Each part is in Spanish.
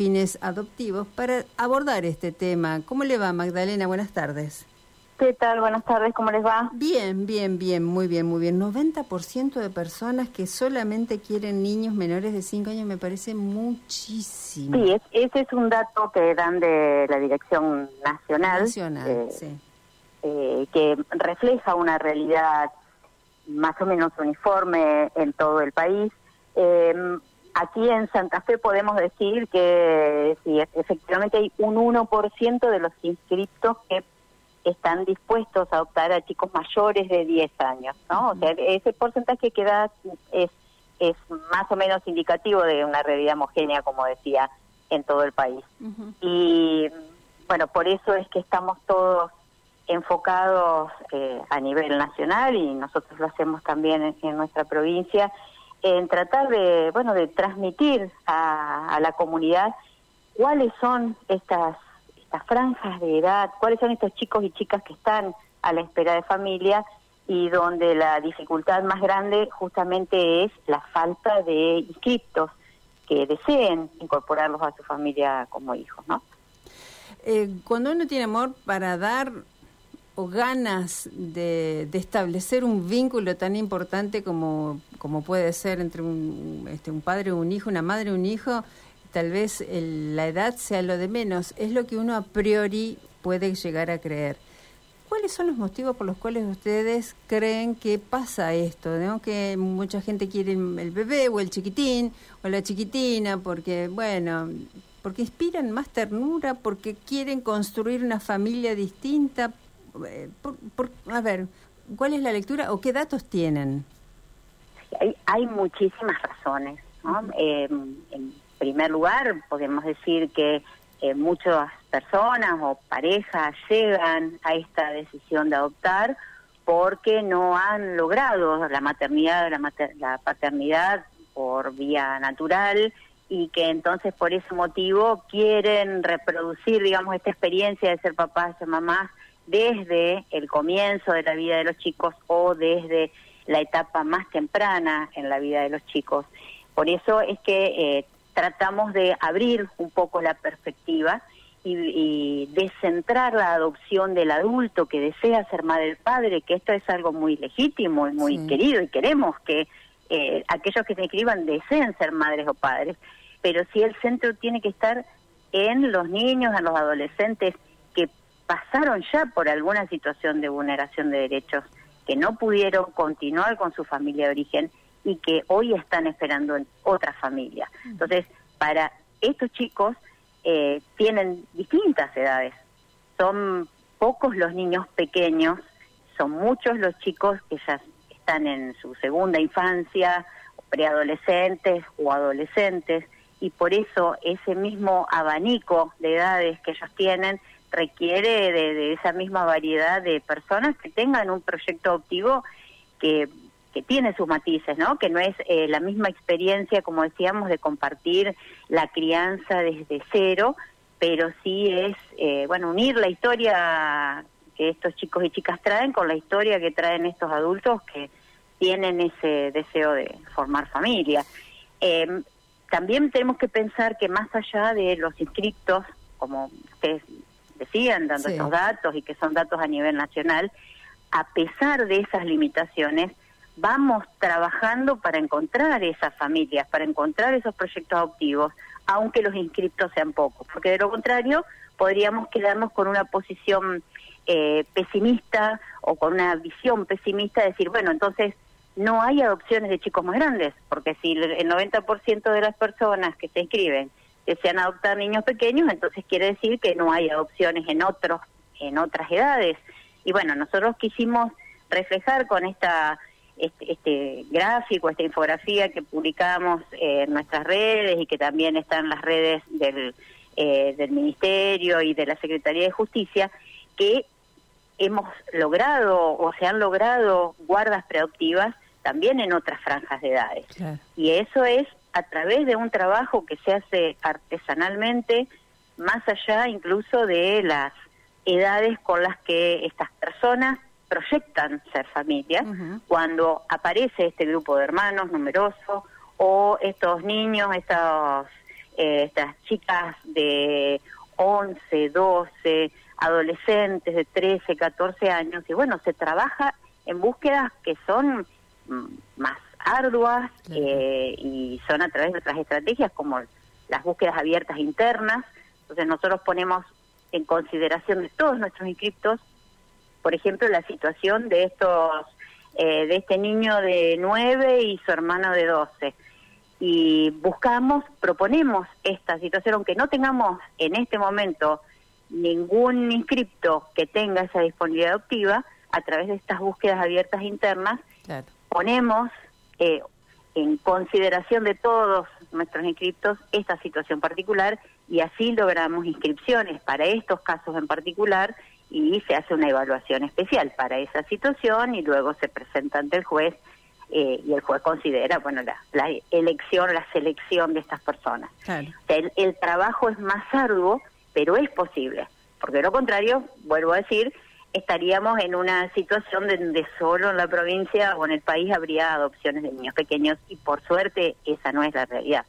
fines adoptivos para abordar este tema. ¿Cómo le va, Magdalena? Buenas tardes. ¿Qué tal? Buenas tardes, ¿cómo les va? Bien, bien, bien, muy bien, muy bien. 90% de personas que solamente quieren niños menores de 5 años me parece muchísimo. Sí, ese es un dato que dan de la Dirección Nacional. Nacional, eh, sí. Eh, que refleja una realidad más o menos uniforme en todo el país. Eh, aquí en Santa Fe podemos decir que sí, efectivamente hay un 1% de los inscritos que están dispuestos a adoptar a chicos mayores de 10 años, ¿no? O sea, ese porcentaje que da es, es más o menos indicativo de una realidad homogénea, como decía, en todo el país. Y bueno, por eso es que estamos todos enfocados eh, a nivel nacional y nosotros lo hacemos también en, nuestra provincia en tratar de bueno de transmitir a, a la comunidad cuáles son estas estas franjas de edad, cuáles son estos chicos y chicas que están a la espera de familia y donde la dificultad más grande justamente es la falta de inscriptos que deseen incorporarlos a su familia como hijos, ¿no? Eh, cuando uno tiene amor para dar ganas de, establecer un vínculo tan importante como, como puede ser entre un, este, un padre, un hijo, una madre, un hijo, tal vez la edad sea lo de menos, es lo que uno a priori puede llegar a creer. ¿Cuáles son los motivos por los cuales ustedes creen que pasa esto? Que mucha gente quiere el bebé o el chiquitín o la chiquitina porque, bueno, porque inspiran más ternura, porque quieren construir una familia distinta. Eh, a ver, ¿cuál es la lectura o qué datos tienen? Hay, hay muchísimas razones. ¿no? primer lugar, podemos decir que eh, muchas personas o parejas llegan a esta decisión de adoptar porque no han logrado la maternidad, la, la paternidad por vía natural y que entonces por ese motivo quieren reproducir, digamos, esta experiencia de ser papás, ser mamás desde el comienzo de la vida de los chicos o desde la etapa más temprana en la vida de los chicos. Por eso es que eh, tratamos de abrir un poco la perspectiva y, y descentrar la adopción del adulto que desea ser madre padre, que esto es algo muy legítimo y muy querido y queremos que eh, aquellos que se inscriban deseen ser madres o padres, pero sí el centro tiene que estar en los niños, en los adolescentes pasaron ya por alguna situación de vulneración de derechos, que no pudieron continuar con su familia de origen y que hoy están esperando en otra familia. Entonces, para estos chicos eh, tienen distintas edades. Son pocos los niños pequeños, son muchos los chicos que ya están en su segunda infancia, preadolescentes o adolescentes, y por eso ese mismo abanico de edades que ellos tienen requiere de, de esa misma variedad de personas que tengan un proyecto adoptivo que que tiene sus matices, ¿no? Que no es eh, la misma experiencia, como decíamos, de compartir la crianza desde cero, pero sí es, eh, bueno, unir la historia que estos chicos y chicas traen con la historia que traen estos adultos que tienen ese deseo de formar familia. Em, también tenemos que pensar que más allá de los inscriptos, como ustedes decían, dando estos datos y que son datos a nivel nacional, a pesar de esas limitaciones, vamos trabajando para encontrar esas familias, para encontrar esos proyectos adoptivos, aunque los inscriptos sean pocos, porque de lo contrario podríamos quedarnos con una posición eh, pesimista o con una visión pesimista, decir, bueno, entonces no hay adopciones de chicos más grandes, porque si el 90% de las personas que se inscriben desean adoptar niños pequeños, entonces quiere decir que no hay adopciones en otros en otras edades. Y bueno, nosotros quisimos reflejar con esta este, este, gráfico, esta infografía que publicamos en nuestras redes y que también está en las redes del, eh, del Ministerio y de la Secretaría de Justicia, que hemos logrado o se han logrado guardas preadoptivas también en otras franjas de edades. Y eso es a través de un trabajo que se hace artesanalmente, más allá incluso de las edades con las que estas personas proyectan ser familia cuando aparece este grupo de hermanos numeroso o estos niños, estos eh, estas chicas de 11, 12, adolescentes de 13, 14 años, y bueno, se trabaja en búsquedas que son mm, más arduas eh, y son a través de otras estrategias como las búsquedas abiertas internas. Entonces nosotros ponemos en consideración de todos nuestros inscriptos, por ejemplo, la situación de estos eh, de este niño de 9 y su hermano de 12. Y buscamos, proponemos esta situación, aunque no tengamos en este momento ningún inscripto que tenga esa disponibilidad adoptiva, a través de estas búsquedas abiertas internas, ponemos eh, en consideración de todos nuestros inscriptos esta situación particular y así logramos inscripciones para estos casos en particular y se hace una evaluación especial para esa situación y luego se presenta ante el juez eh, y el juez considera bueno la, elección, la selección de estas personas. el, el trabajo es más arduo, pero es posible, porque de lo contrario, vuelvo a decir, estaríamos en una situación donde solo en la provincia o en el país habría adopciones de niños pequeños y por suerte esa no es la realidad.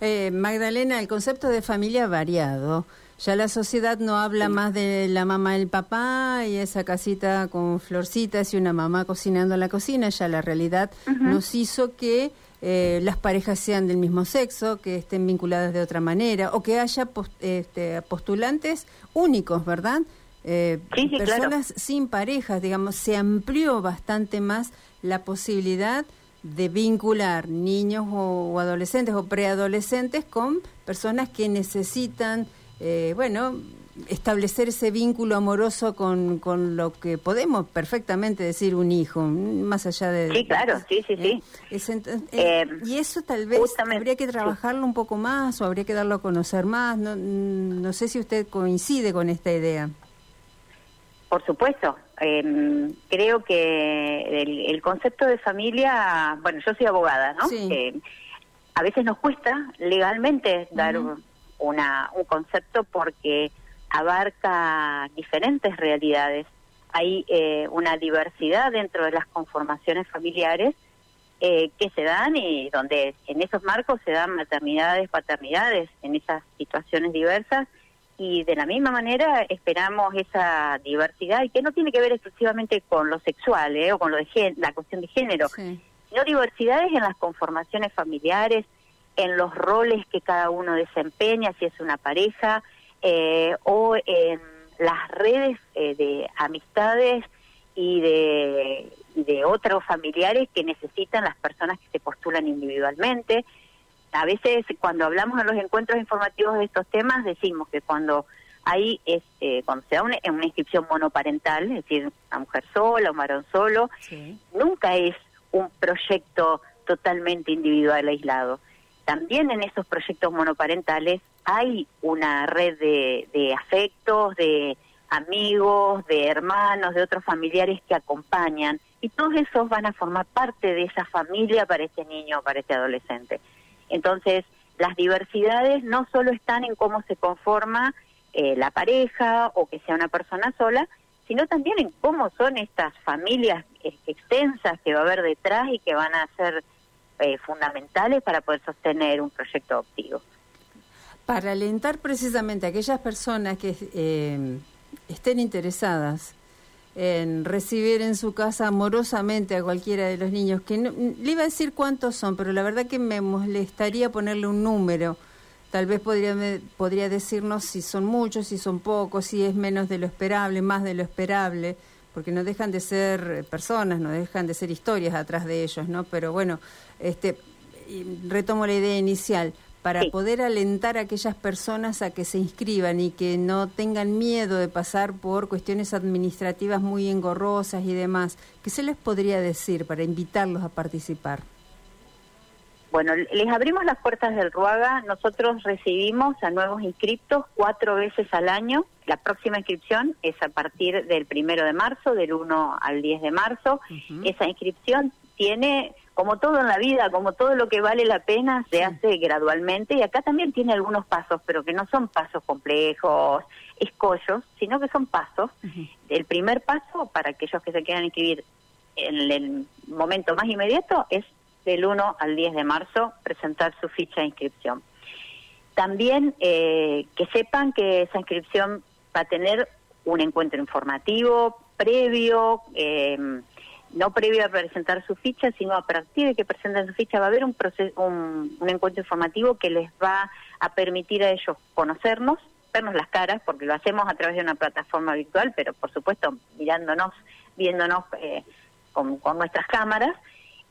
Eh, Magdalena, el concepto de familia ha variado. Ya la sociedad no habla más de la mamá y el papá y esa casita con florcitas y una mamá cocinando en la cocina. Ya la realidad nos hizo que eh, las parejas sean del mismo sexo, que estén vinculadas de otra manera o que haya este, postulantes únicos, ¿verdad? Eh, personas sin parejas, digamos, se amplió bastante más la posibilidad de vincular niños o adolescentes o preadolescentes con personas que necesitan eh, bueno, establecer ese vínculo amoroso con, con lo que podemos perfectamente decir un hijo, más allá de... Sí, claro, sí, sí, sí. Eh, eh, y eso tal vez habría que trabajarlo un poco más o habría que darlo a conocer más. No, no sé si usted coincide con esta idea. Por supuesto. Em, creo que el, concepto de familia, bueno, yo soy abogada, ¿no? a veces nos cuesta legalmente dar una, un concepto porque abarca diferentes realidades. Hay eh, una diversidad dentro de las conformaciones familiares eh, que se dan y donde en esos marcos se dan maternidades, paternidades, en esas situaciones diversas y de la misma manera esperamos esa diversidad y que no tiene que ver exclusivamente con lo sexual eh, o con lo de la cuestión de género, sino diversidades en las conformaciones familiares, en los roles que cada uno desempeña, si es una pareja, eh, o en las redes eh, de amistades y de, de otros familiares que necesitan las personas que se postulan individualmente. A veces cuando hablamos en los encuentros informativos de estos temas decimos que cuando hay este, cuando se da una, una, inscripción monoparental, es decir, una mujer sola, un varón solo, nunca es un proyecto totalmente individual aislado también en esos proyectos monoparentales hay una red de, afectos, de amigos, de hermanos, de otros familiares que acompañan y todos esos van a formar parte de esa familia para este niño, para este adolescente. Entonces, las diversidades no solo están en cómo se conforma eh, la pareja o que sea una persona sola, sino también en cómo son estas familias extensas que va a haber detrás y que van a ser eh, fundamentales para poder sostener un proyecto adoptivo. Para alentar precisamente a aquellas personas que eh, estén interesadas en recibir en su casa amorosamente a cualquiera de los niños, que le iba a decir cuántos son, pero la verdad que me molestaría ponerle un número. Tal vez podría, podría decirnos si son muchos, si son pocos, si es menos de lo esperable, más de lo esperable porque no dejan de ser personas, no dejan de ser historias atrás de ellos, ¿no? Pero bueno, este retomo la idea inicial, para poder alentar a aquellas personas a que se inscriban y que no tengan miedo de pasar por cuestiones administrativas muy engorrosas y demás, ¿qué se les podría decir para invitarlos a participar? Bueno, les abrimos las puertas del Ruaga. Nosotros recibimos a nuevos inscriptos cuatro veces al año. La próxima inscripción es a partir del primero de marzo, del 1 al 10 de marzo. Esa inscripción tiene, como todo en la vida, como todo lo que vale la pena, se hace gradualmente. Y acá también tiene algunos pasos, pero que no son pasos complejos, escollos, sino que son pasos. El primer paso para aquellos que se quieran inscribir en el momento más inmediato es del 1 al 10 de marzo presentar su ficha de inscripción. también eh, que sepan que esa inscripción va a tener un encuentro informativo previo, eh, no previo a presentar su ficha, sino a partir de que presenten su ficha va a haber un, proceso, un, encuentro informativo que les va a permitir a ellos conocernos, vernos las caras, porque lo hacemos a través de una plataforma virtual, pero por supuesto mirándonos, viéndonos eh, con, con nuestras cámaras,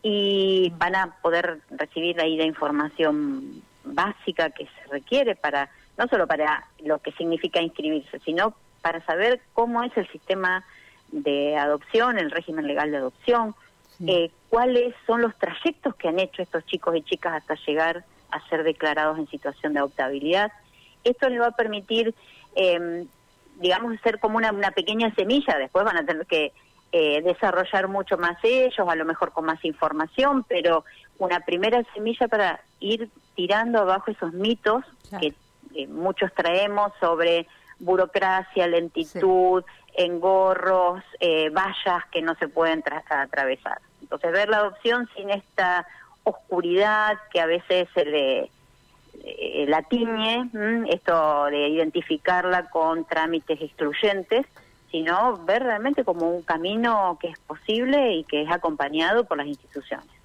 y van a poder recibir ahí la información básica que se requiere para, no solo para lo que significa inscribirse, sino para saber cómo es el sistema de adopción, el régimen legal de adopción, eh, cuáles son los trayectos que han hecho estos chicos y chicas hasta llegar a ser declarados en situación de adoptabilidad. Esto les va a permitir, eh, digamos, ser como una, una pequeña semilla, después van a tener que eh, desarrollar mucho más ellos, a lo mejor con más información, pero una primera semilla para ir tirando abajo esos mitos que eh, muchos traemos sobre burocracia, lentitud, engorros, eh, vallas que no se pueden atravesar. Entonces, ver la adopción sin esta oscuridad que a veces se le eh, la tiñe, esto de identificarla con trámites excluyentes, sino ver realmente como un camino que es posible y que es acompañado por las instituciones.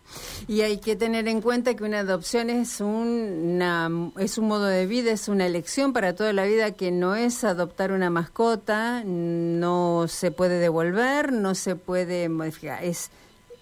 Y hay que tener en cuenta que una adopción es, una, es un modo de vida, es una elección para toda la vida que no es adoptar una mascota, no se puede devolver, no se puede modificar, es,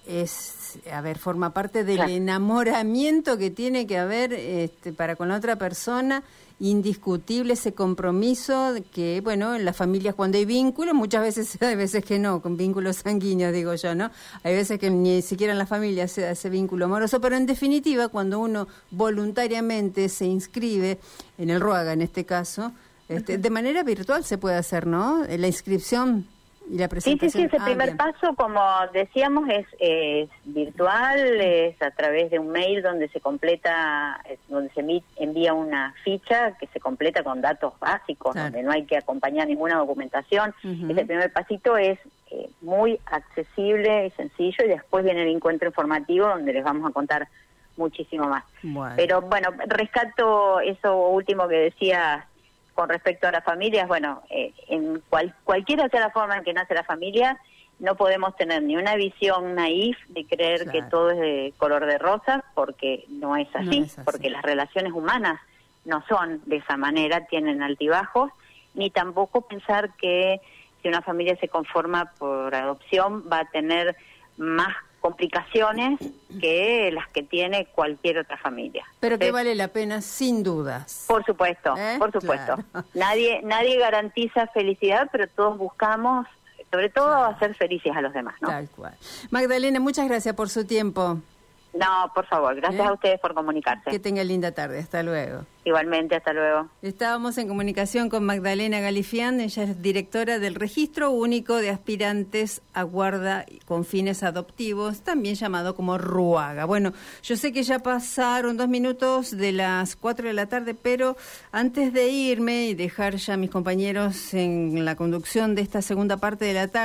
es a ver, forma parte del enamoramiento que tiene que haber este, para con la otra persona indiscutible ese compromiso que, bueno, en las familias cuando hay vínculos, muchas veces hay veces que no, con vínculos sanguíneos, digo yo, ¿no? Hay veces que ni siquiera en la familia se da ese vínculo amoroso, pero en definitiva, cuando uno voluntariamente se inscribe, en el RUAGA en este caso, este, de manera virtual se puede hacer, ¿no? La inscripción Sí, sí, sí, ese ah, primer paso, como decíamos, es, virtual, es a través de un mail donde se completa, donde se envía una ficha que se completa con datos básicos, donde no hay que acompañar ninguna documentación. Ese primer pasito es eh, muy accesible y sencillo y después viene el encuentro informativo donde les vamos a contar muchísimo más. Pero bueno, rescato eso último que decía con respecto a las familias, bueno, eh, en cual, cualquiera sea la forma en que nace la familia, no podemos tener ni una visión naif de creer que todo es de color de rosa, porque no es, así, porque las relaciones humanas no son de esa manera, tienen altibajos, ni tampoco pensar que si una familia se conforma por adopción va a tener más complicaciones que las que tiene cualquier otra familia. Pero que vale la pena, sin dudas. Por supuesto, ¿Eh? por supuesto. Nadie, nadie garantiza felicidad, pero todos buscamos, sobre todo, hacer felices a los demás, ¿no? Tal cual. Magdalena, muchas gracias por su tiempo. No, por favor, gracias ¿Eh? a ustedes por comunicarse. Que tenga linda tarde, hasta luego. Igualmente, hasta luego. Estábamos en comunicación con Magdalena Galifián, ella es directora del Registro Único de Aspirantes a Guarda con Fines Adoptivos, también llamado como RUAGA. Bueno, yo sé que ya pasaron dos minutos de las cuatro de la tarde, pero antes de irme y dejar ya a mis compañeros en la conducción de esta segunda parte de la tarde,